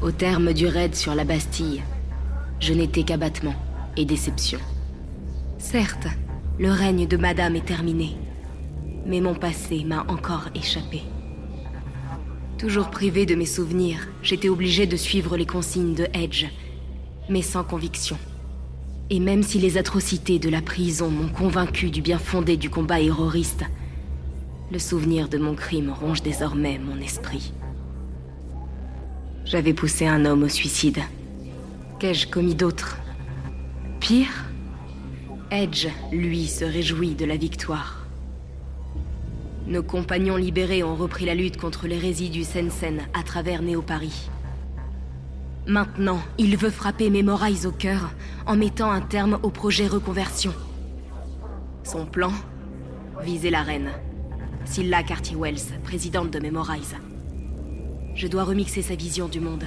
Au terme du raid sur la Bastille, je n'étais qu'abattement et déception. Certes, le règne de Madame est terminé, mais mon passé m'a encore échappé. Toujours privé de mes souvenirs, j'étais obligé de suivre les consignes de Edge, mais sans conviction. Et même si les atrocités de la prison m'ont convaincu du bien fondé du combat héroïste, le souvenir de mon crime ronge désormais mon esprit. J'avais poussé un homme au suicide. Qu'ai-je commis d'autre? Pire Edge, lui, se réjouit de la victoire. Nos compagnons libérés ont repris la lutte contre l'hérésie du Sensen à travers Néo-Paris. Maintenant, il veut frapper Memorize au cœur en mettant un terme au projet reconversion. Son plan? Viser la reine. Scylla Carty-Wells, présidente de Memorize. Je dois remixer sa vision du monde.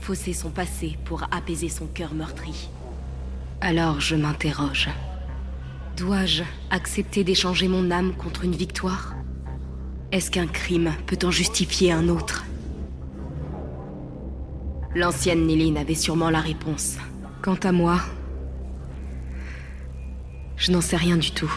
Fausser son passé pour apaiser son cœur meurtri. Alors je m'interroge. Dois-je accepter d'échanger mon âme contre une victoire? Est-ce qu'un crime peut en justifier un autre? L'ancienne Niline avait sûrement la réponse. Quant à moi, je n'en sais rien du tout.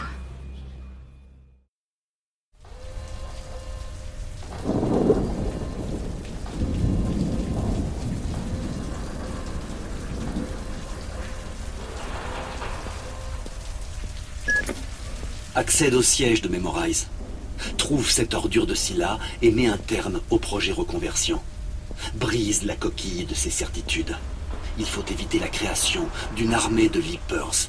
Accède au siège de Memorize. Trouve cette ordure de Scylla et mets un terme au projet reconversion. Brise la coquille de ses certitudes. Il faut éviter la création d'une armée de Vipers.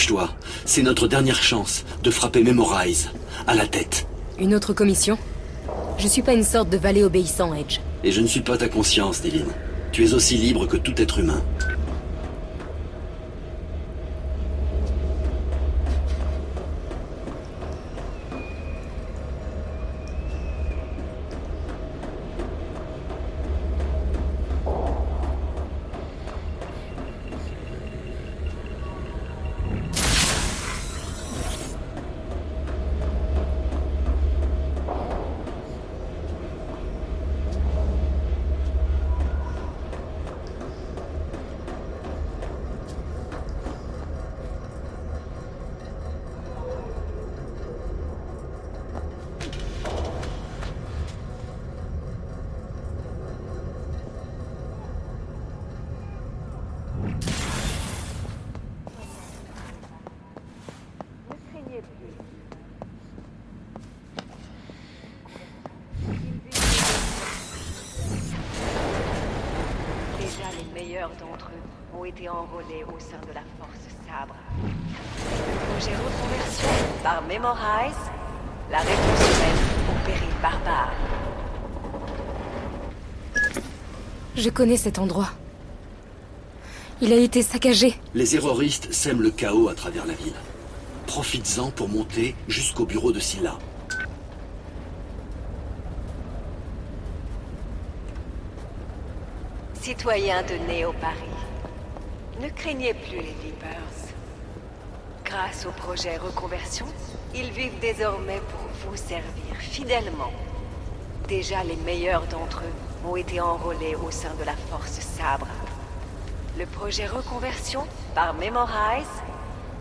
Dépêche-toi. C'est notre dernière chance de frapper Memorize. À la tête. Une autre commission? Je suis pas une sorte de valet obéissant, Edge. Et je ne suis pas ta conscience, Dylan. Tu es aussi libre que tout être humain. Ont été enrôlés au sein de la Force Sabre. Projet reconversion par Memorize, la réponse humaine au péril barbare. Je connais cet endroit. Il a été saccagé. Les erroristes sèment le chaos à travers la ville. Profites-en pour monter jusqu'au bureau de Scylla. Citoyens de Néo-Paris, ne craignez plus les Vipers. Grâce au projet Reconversion, ils vivent désormais pour vous servir fidèlement. Déjà les meilleurs d'entre eux ont été enrôlés au sein de la Force Sabre. Le projet Reconversion par Memorize,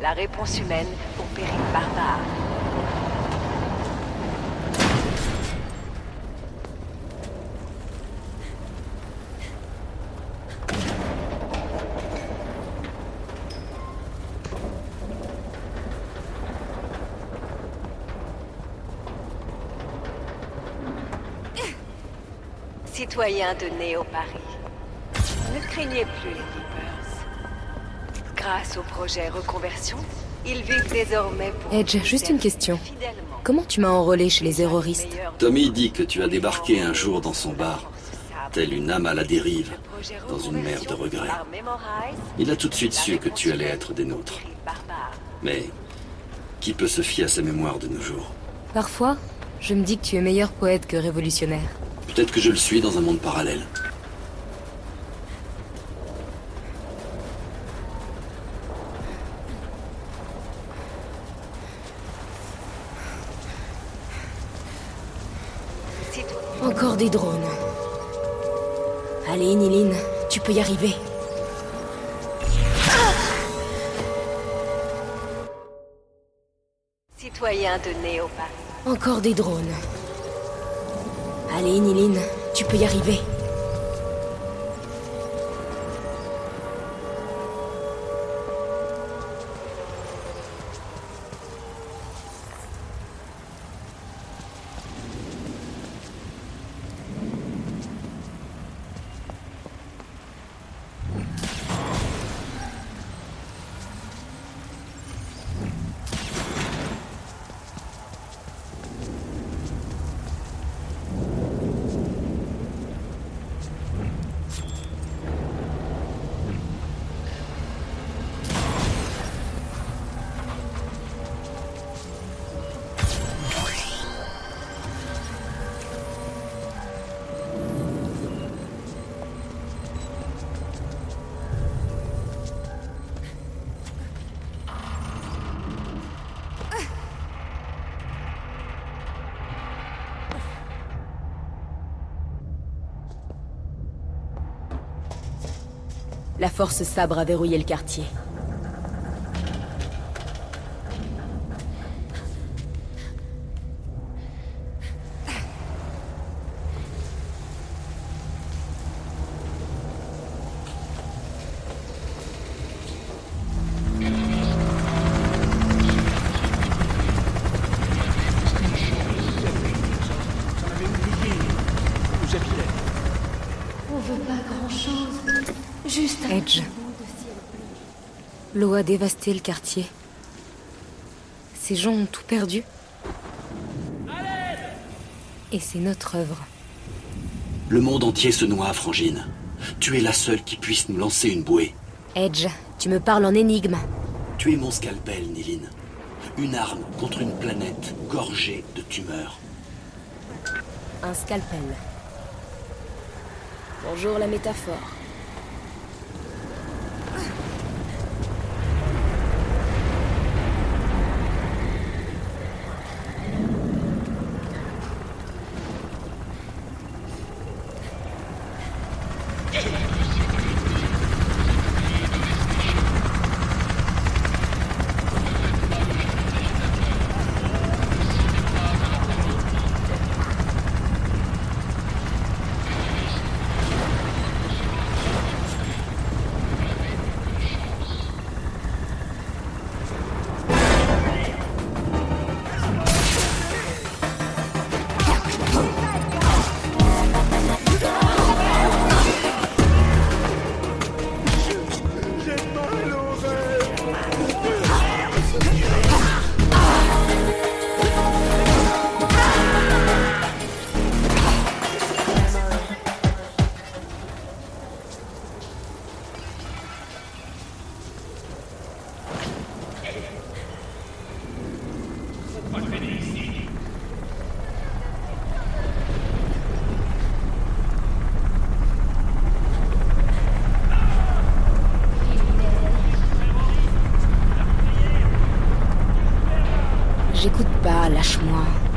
la réponse humaine au péril barbare. Citoyens de Néo-Paris, ne craignez plus les Reapers. Grâce au projet Reconversion, ils vivent désormais pour Edge, juste une question. Comment tu m'as enrôlé chez les erroristes Tommy dit que tu as débarqué un jour dans son bar, tel une âme à la dérive, dans une mer de regrets. Il a tout de suite su que tu allais être des nôtres. Mais qui peut se fier à sa mémoire de nos jours? Parfois, je me dis que tu es meilleur poète que révolutionnaire. Peut-être que je le suis dans un monde parallèle. Encore des drones. Allez, Niline, tu peux y arriver. Citoyens de Néo-Paris, Encore des drones. Allez, Niline, tu peux y arriver. La force sabre a verrouillé le quartier. A dévasté le quartier. Ces gens ont tout perdu. Et c'est notre œuvre. Le monde entier se noie, Frangine. Tu es la seule qui puisse nous lancer une bouée. Edge, tu me parles en énigme. Tu es mon scalpel, Niline. Une arme contre une planète gorgée de tumeurs. Un scalpel. Bonjour la métaphore. Lâche-moi.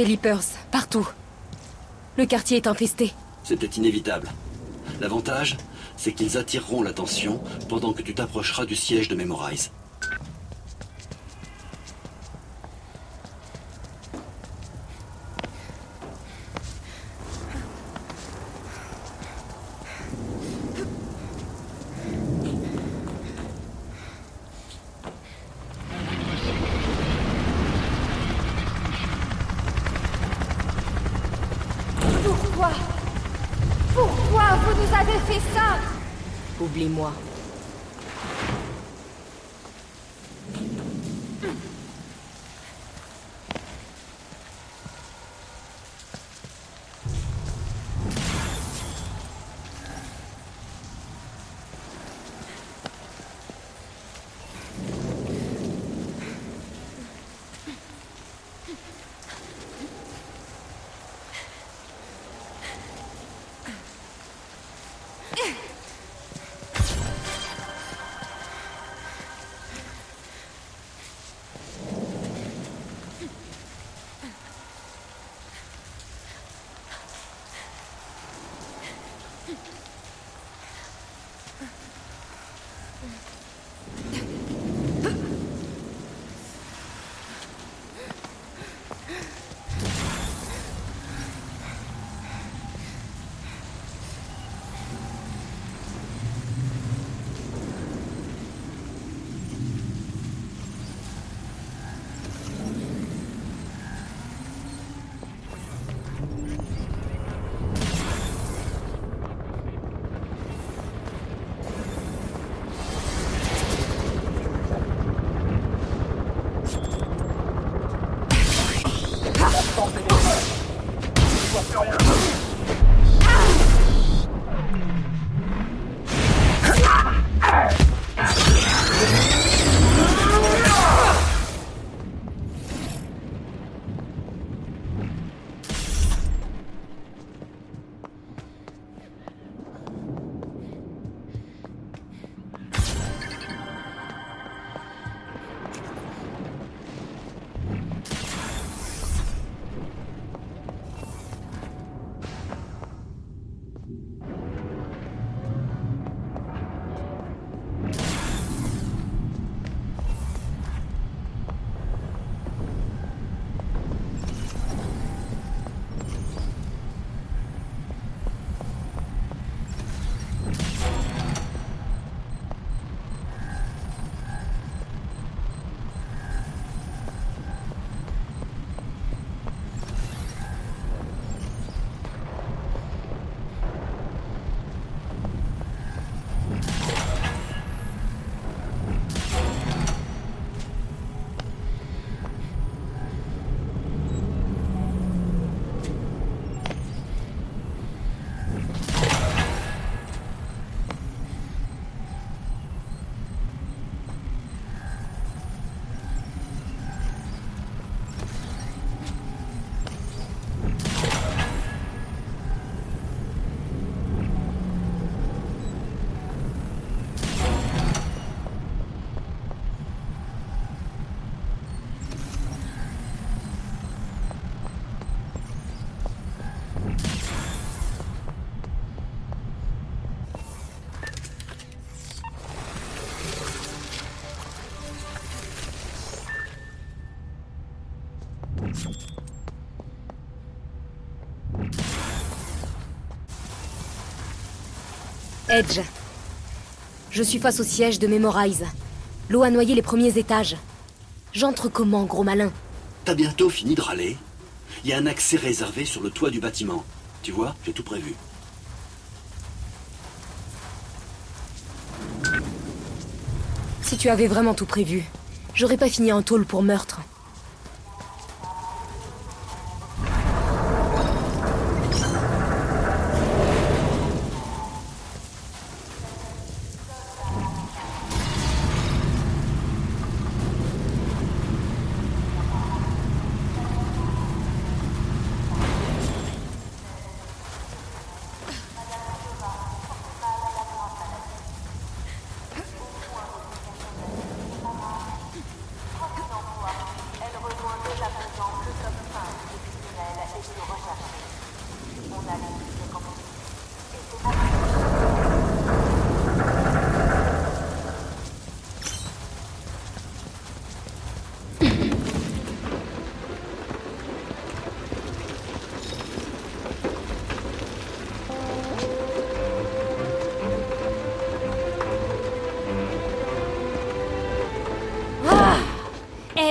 Des Leapers, partout. Le quartier est infesté. C'était inévitable. L'avantage, c'est qu'ils attireront l'attention pendant que tu t'approcheras du siège de Memorize. Edge. Je suis face au siège de Memorize. L'eau a noyé les premiers étages. J'entre comment, gros malin? T'as bientôt fini de râler Il y a un accès réservé sur le toit du bâtiment. Tu vois, j'ai tout prévu. Si tu avais vraiment tout prévu, j'aurais pas fini en tôle pour meurtre.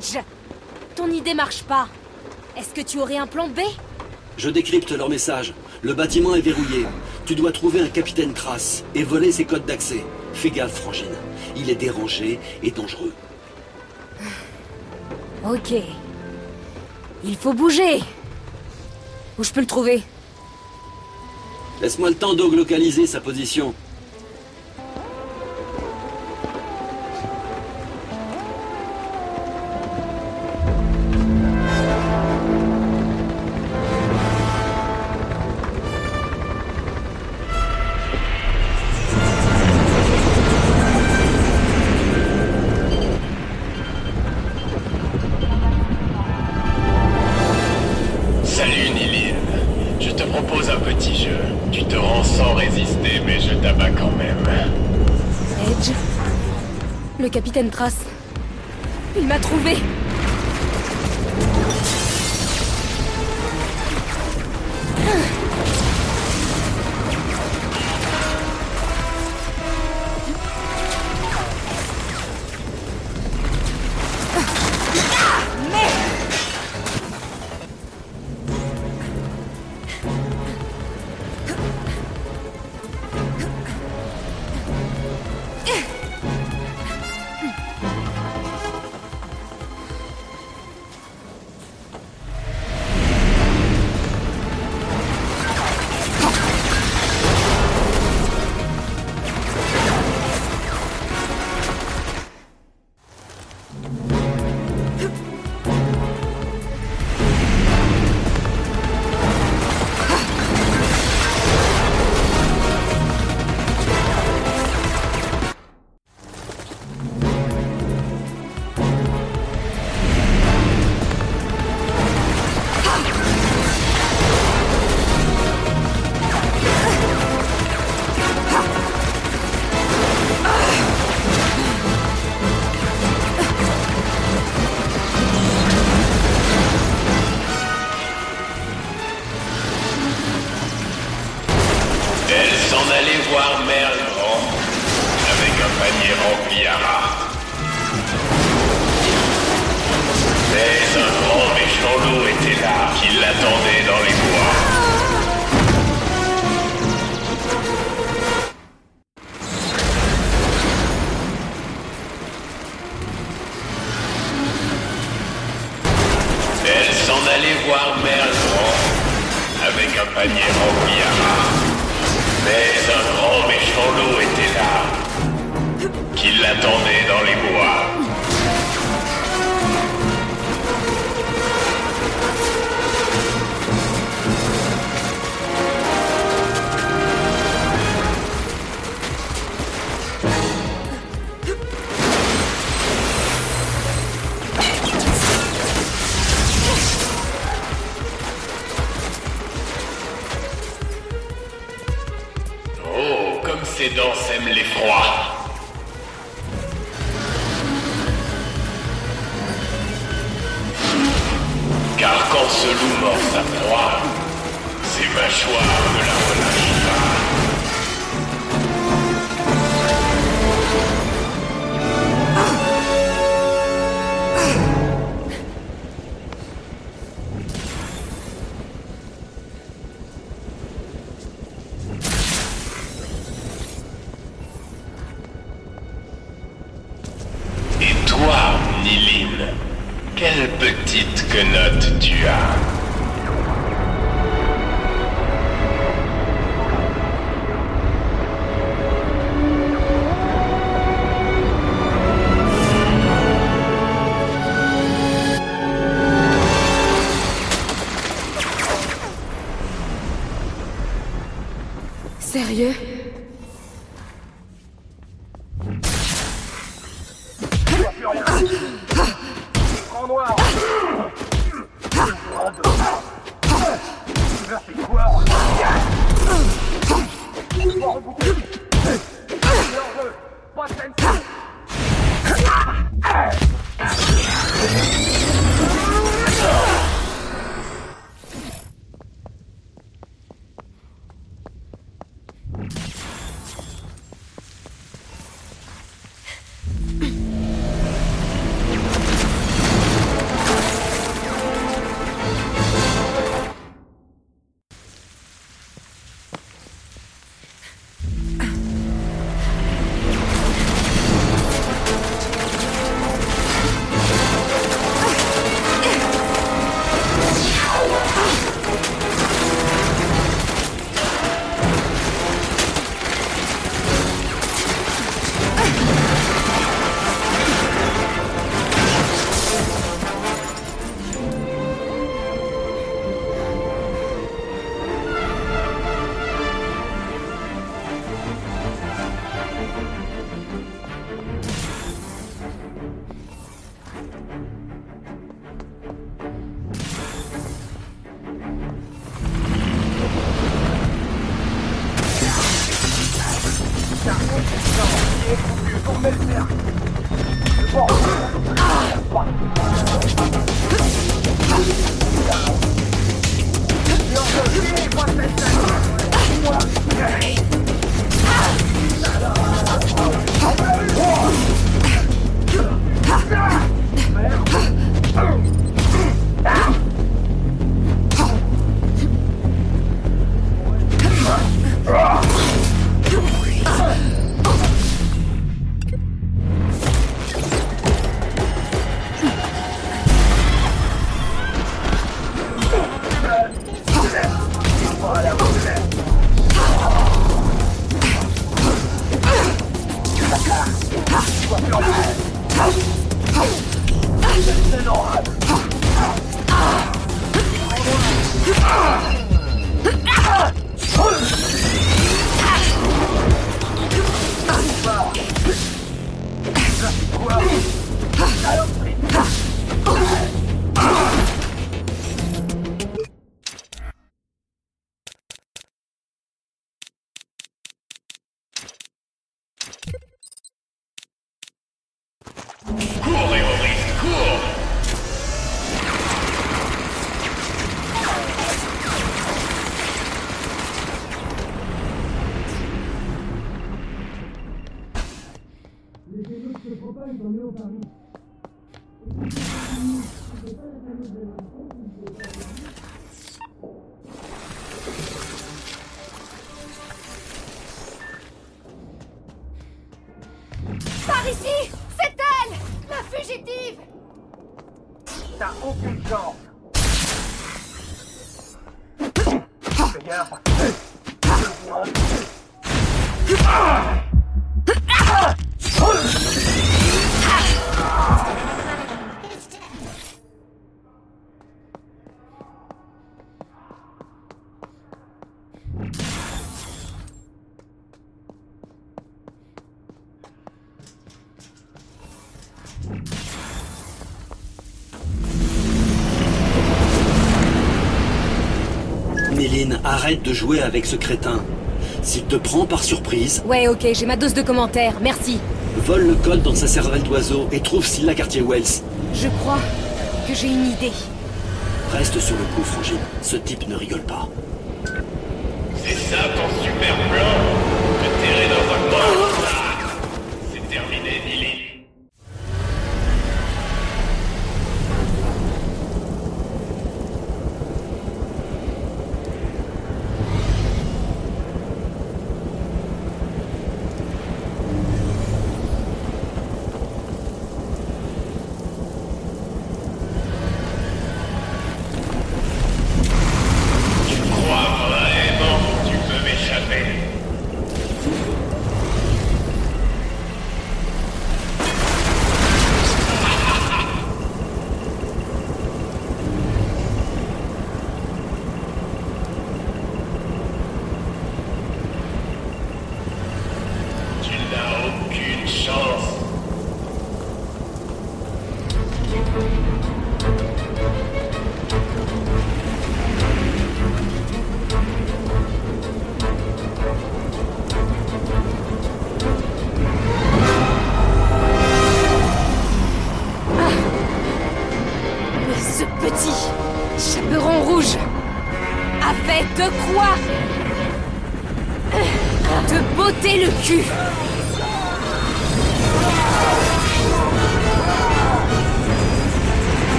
Edge Ton idée marche pas. Est-ce que tu aurais un plan B? Je décrypte leur message. Le bâtiment est verrouillé. Tu dois trouver un capitaine Trace et voler ses codes d'accès. Fais gaffe, Frangine. Il est dérangé et dangereux. Ok. Il faut bouger Où je peux le trouver? Laisse-moi le temps de localiser sa position. Sans résister, mais je t'abats quand même. Edge Le capitaine Trace. Il m'a trouvé Elle loup était là, qui l'attendait dans les arrête de jouer avec ce crétin. S'il te prend par surprise, Ouais, ok, j'ai ma dose de commentaires, merci. vole le code dans sa cervelle d'oiseau et trouve Scylla Cartier-Wells. Je crois que j'ai une idée. Reste sur le coup, Frangine. Ce type ne rigole pas. C'est ça ton super plan Te terrer dans un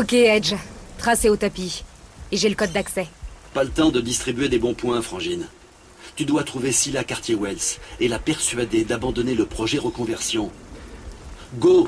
Ok, Edge. Tracé au tapis. Et j'ai le code d'accès. Pas le temps de distribuer des bons points, Frangine. Tu dois trouver Scylla Cartier-Wells et la persuader d'abandonner le projet reconversion. Go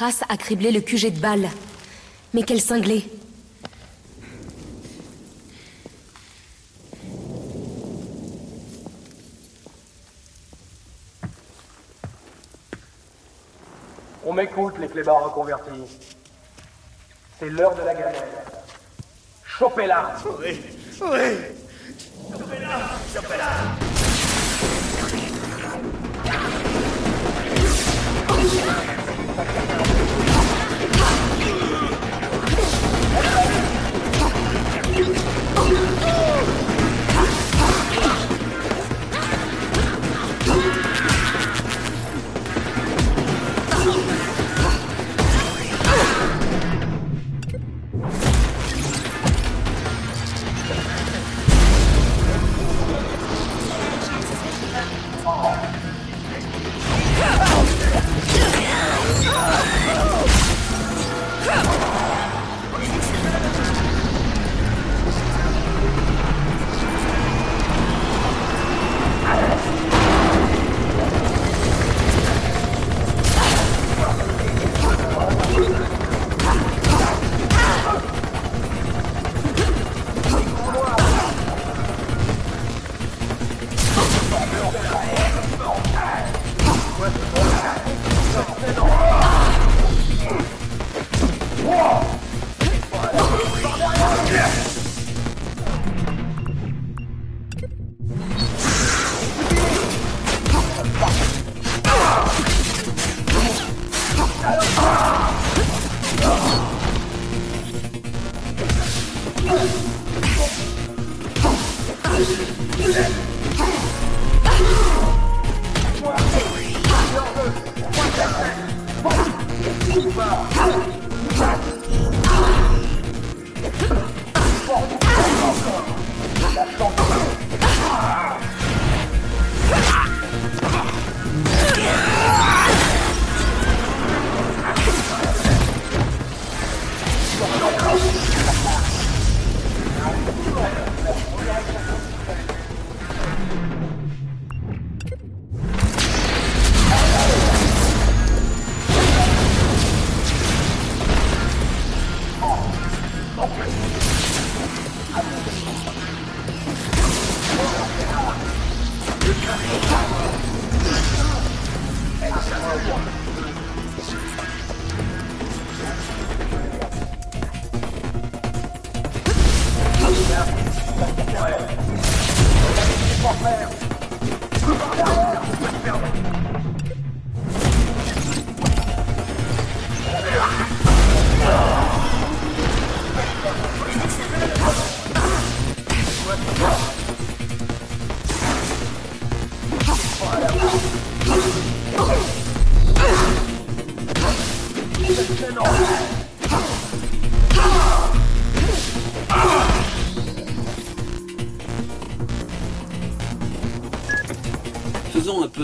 Trace a criblé le QG de balles. Mais quel cinglé On m'écoute, les clébards reconvertis. C'est l'heure de la galère. Chopez-la Oui, oui Chopez-la Chopez-la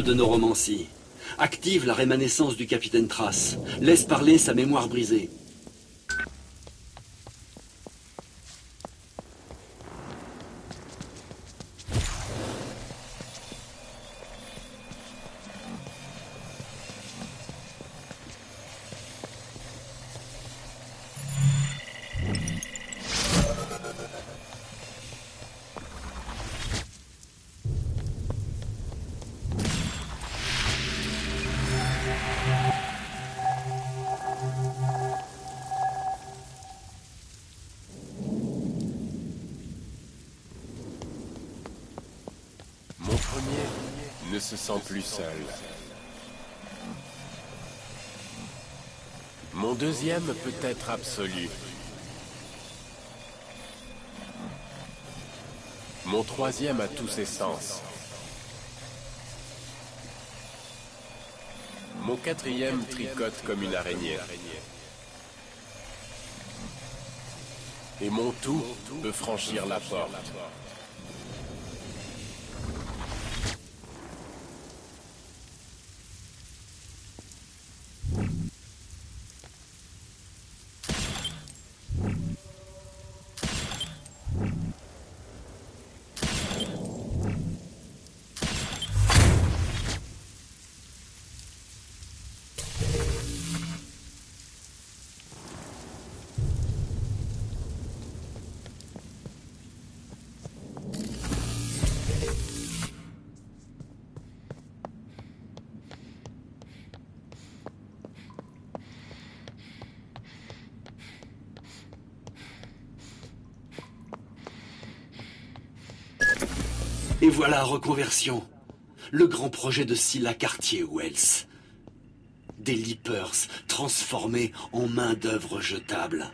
de neuromancie. Active la rémanescence du capitaine Trace. Laisse parler sa mémoire brisée. Plus seul. Mon deuxième peut être absolu. Mon troisième a tous ses sens. Mon quatrième tricote comme une araignée. Et mon tout peut franchir la porte. Et voilà Reconversion, le grand projet de Scylla Cartier-Wells. Des Leapers transformés en main-d'œuvre jetable.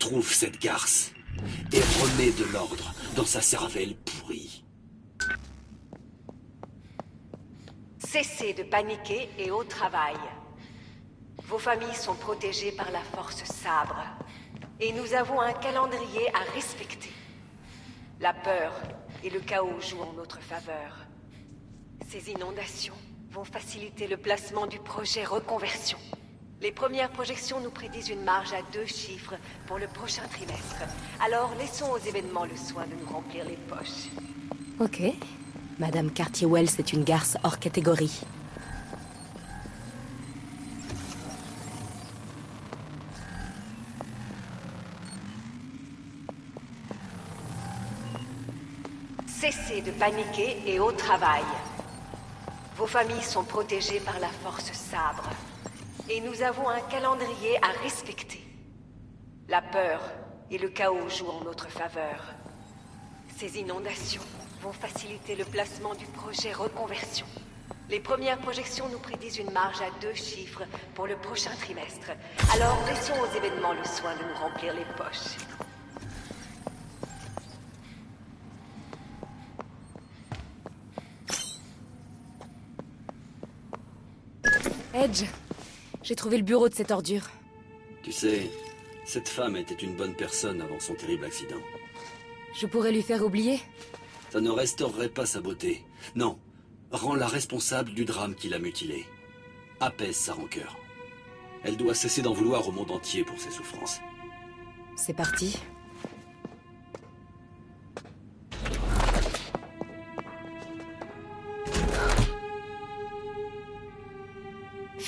Trouve cette garce et remets de l'ordre dans sa cervelle pourrie. Cessez de paniquer et au travail. Vos familles sont protégées par la force sabre. Et nous avons un calendrier à respecter. La peur et le chaos jouent en notre faveur. Ces inondations vont faciliter le placement du projet reconversion. Les premières projections nous prédisent une marge à deux chiffres pour le prochain trimestre. Alors laissons aux événements le soin de nous remplir les poches. Ok. Madame Cartier-Wells est une garce hors catégorie. Cessez de paniquer et au travail. Vos familles sont protégées par la force sabre. Et nous avons un calendrier à respecter. La peur et le chaos jouent en notre faveur. Ces inondations vont faciliter le placement du projet reconversion. Les premières projections nous prédisent une marge à deux chiffres pour le prochain trimestre. Alors laissons aux événements le soin de nous remplir les poches. Edge, j'ai trouvé le bureau de cette ordure. Tu sais, cette femme était une bonne personne avant son terrible accident. Je pourrais lui faire oublier Ça ne restaurerait pas sa beauté. Non, rends-la responsable du drame qui l'a mutilée. Apaise sa rancœur. Elle doit cesser d'en vouloir au monde entier pour ses souffrances. C'est parti.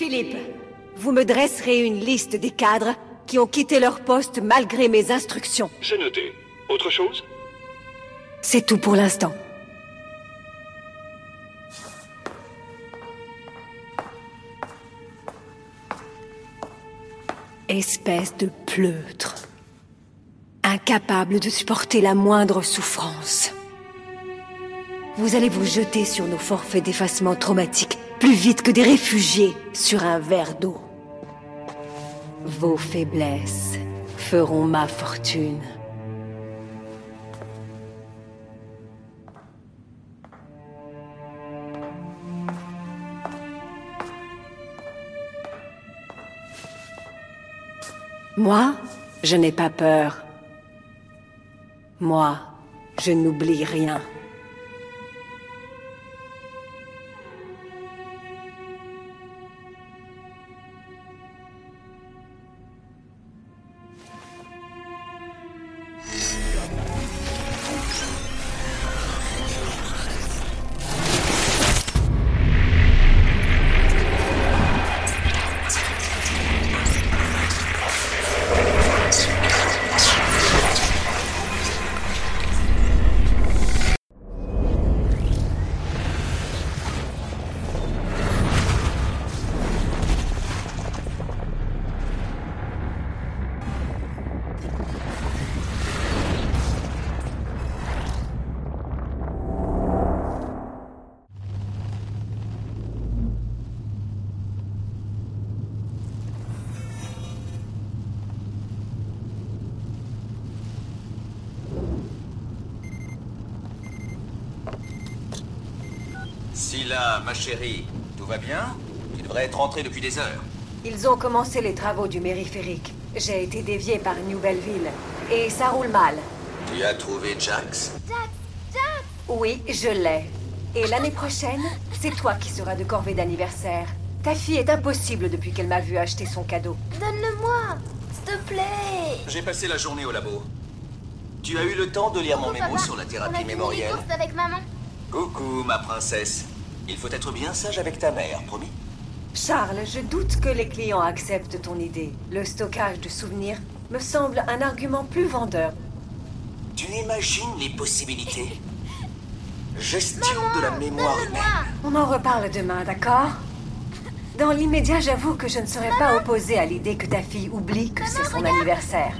Philippe, vous me dresserez une liste des cadres qui ont quitté leur poste malgré mes instructions. C'est noté. Autre chose? C'est tout pour l'instant. Espèce de pleutre. Incapable de supporter la moindre souffrance. Vous allez vous jeter sur nos forfaits d'effacement traumatique plus vite que des réfugiés sur un verre d'eau. Vos faiblesses feront ma fortune. Moi, je n'ai pas peur. Moi, je n'oublie rien. Chérie, tout va bien? Tu devrais être rentrée depuis des heures. Ils ont commencé les travaux du mériphérique. J'ai été dévié par New Belleville. Et ça roule mal. Tu as trouvé Jax? Jack Jack Oui, je l'ai. Et l'année prochaine, c'est toi qui seras de corvée d'anniversaire. Ta fille est impossible depuis qu'elle m'a vu acheter son cadeau. Donne-le-moi S'il te plaît J'ai passé la journée au labo. Tu as eu le temps de lire mon mémo papa, sur la on a thérapie mémorielle avec maman? Coucou, ma princesse. Il faut être bien sage avec ta mère, promis Charles, je doute que les clients acceptent ton idée. Le stockage de souvenirs me semble un argument plus vendeur. Tu imagines les possibilités? Gestion de la mémoire humaine. On en reparle demain, d'accord? Dans l'immédiat, j'avoue que je ne serais pas opposée à l'idée que ta fille oublie que c'est son anniversaire.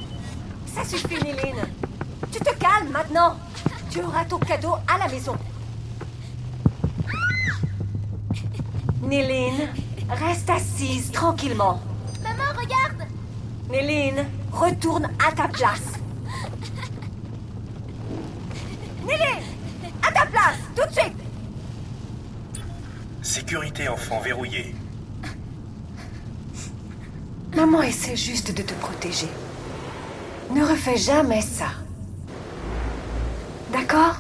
Ça suffit, Néline. Tu te calmes maintenant. Tu auras ton cadeau à la maison. Néline, reste assise tranquillement. Maman, regarde Néline, retourne à ta place. Néline, à ta place, tout de suite. Sécurité enfant verrouillée. Maman essaie juste de te protéger. Ne refais jamais ça. D'accord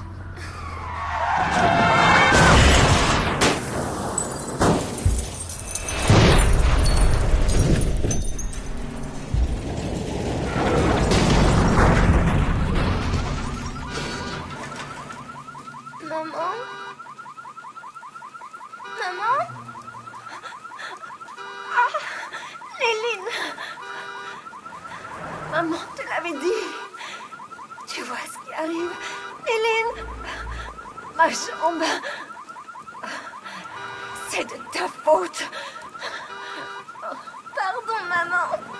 Maman Maman Ah Léline Maman te l'avait dit. Tu vois ce qui arrive. Hélène Ma jambe. C'est de ta faute. Pardon, maman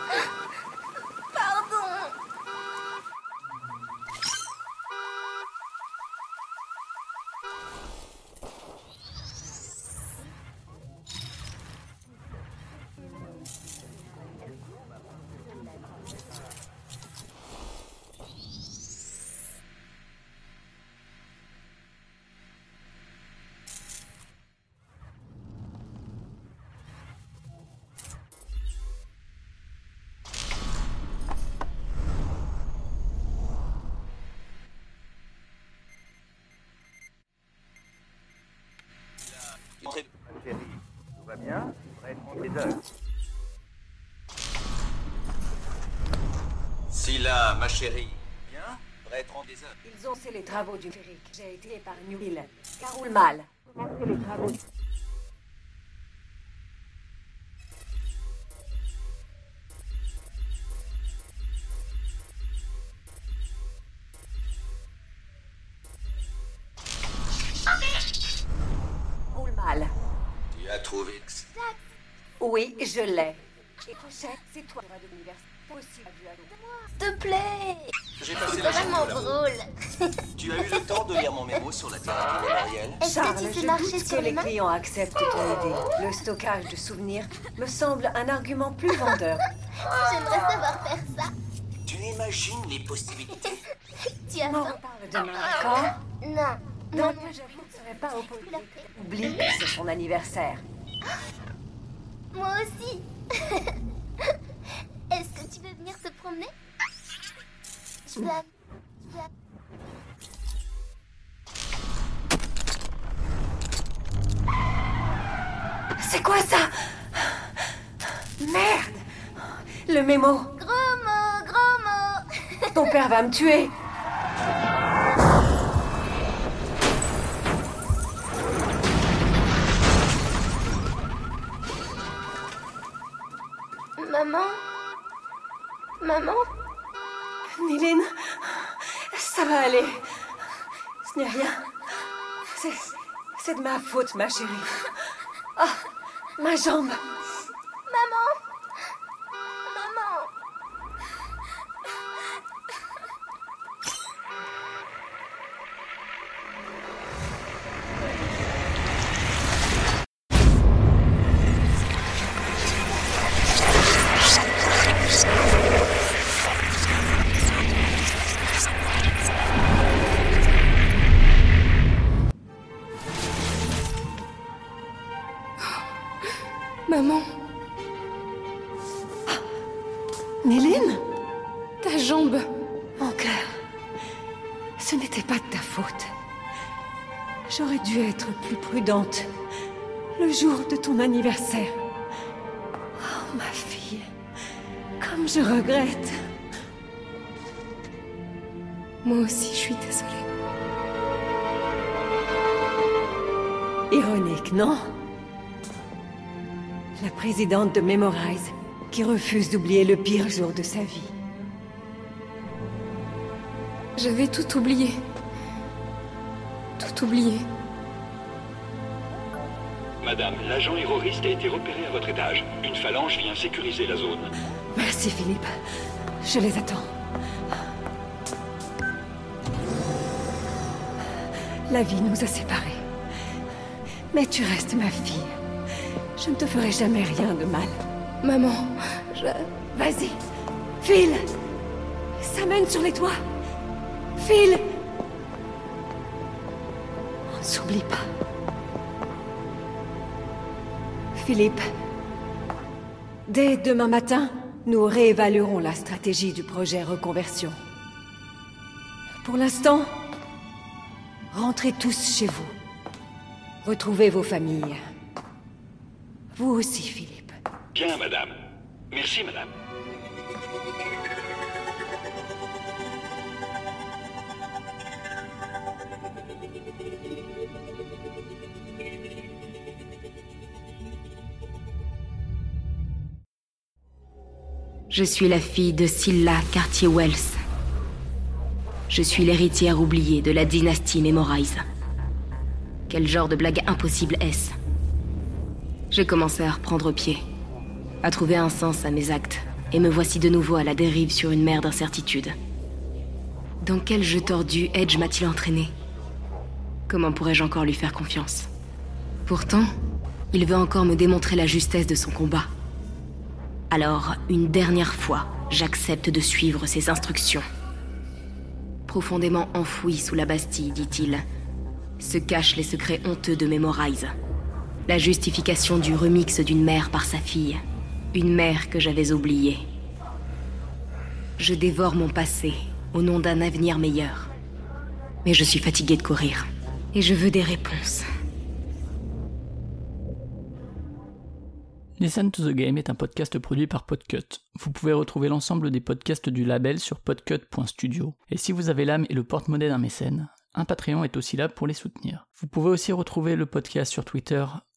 Ils ont fait les travaux du férique. J'ai été par Newville. Ça roule mal. Les travaux. Roule mal. Tu as trouvé. Oui, je l'ai. Et c'est toi de l'université. À. S'il te plaît J'ai passé C'est la vraiment journée là-bas. drôle Tu as eu le temps de lire mon mémo sur la thérapie mémorielle Charles, je doute que les clients acceptent ton idée. Le stockage de souvenirs me semble un argument plus vendeur. J'aimerais savoir faire ça Tu imagines les possibilités Tu as On reparle demain, d'accord? Non Dans le je ne serais pas opposée. Oublie que c'est son anniversaire. Moi aussi Est-ce que tu veux venir te promener? C'est quoi ça? Merde! Le mémo. Gros mot, gros mot. Ton père va me tuer. Maman? Maman? Néline, ça va aller. Ce n'est rien. C'est. De ma faute, ma chérie. Ah, ma jambe. Maman Maman, Néline? Ta jambe. Mon cœur, ce n'était pas de ta faute. J'aurais dû être plus prudente le jour de ton anniversaire. Oh, ma fille, comme je regrette. Moi aussi, je suis désolée. Ironique, non? La présidente de Memorize qui refuse d'oublier le pire jour de sa vie. J'avais tout oublié. Tout oublié. Madame, l'agent terroriste a été repéré à votre étage. Une phalange vient sécuriser la zone. Merci Philippe. Je les attends. La vie nous a séparés. Mais tu restes ma fille. Je ne te ferai jamais rien de mal. Maman, je... Vas-y. File Ça mène sur les toits. File On ne s'oublie pas. Philippe, dès demain matin, nous réévaluerons la stratégie du projet reconversion. Pour l'instant, rentrez tous chez vous. Retrouvez vos familles. Vous aussi, Philippe. Bien, madame. Merci, madame. Je suis la fille de Scylla Cartier-Wells. Je suis l'héritière oubliée de la dynastie Memorize. Quel genre de blague impossible est-ce? J'ai commencé à reprendre pied, à trouver un sens à mes actes, et me voici de nouveau à la dérive sur une mer d'incertitude. Dans quel jeu tordu Edge m'a-t-il entraîné? Comment pourrais-je encore lui faire confiance? Pourtant, il veut encore me démontrer la justesse de son combat. Alors, une dernière fois, j'accepte de suivre ses instructions. Profondément enfoui sous la Bastille, dit-il, se cachent les secrets honteux de Memorize. La justification du remix d'une mère par sa fille. Une mère que j'avais oubliée. Je dévore mon passé au nom d'un avenir meilleur. Mais je suis fatiguée de courir. Et je veux des réponses. Listen to the Game est un podcast produit par Podcut. Vous pouvez retrouver l'ensemble des podcasts du label sur podcut.studio. Et si vous avez l'âme et le porte-monnaie d'un mécène, un Patreon est aussi là pour les soutenir. Vous pouvez aussi retrouver le podcast sur Twitter,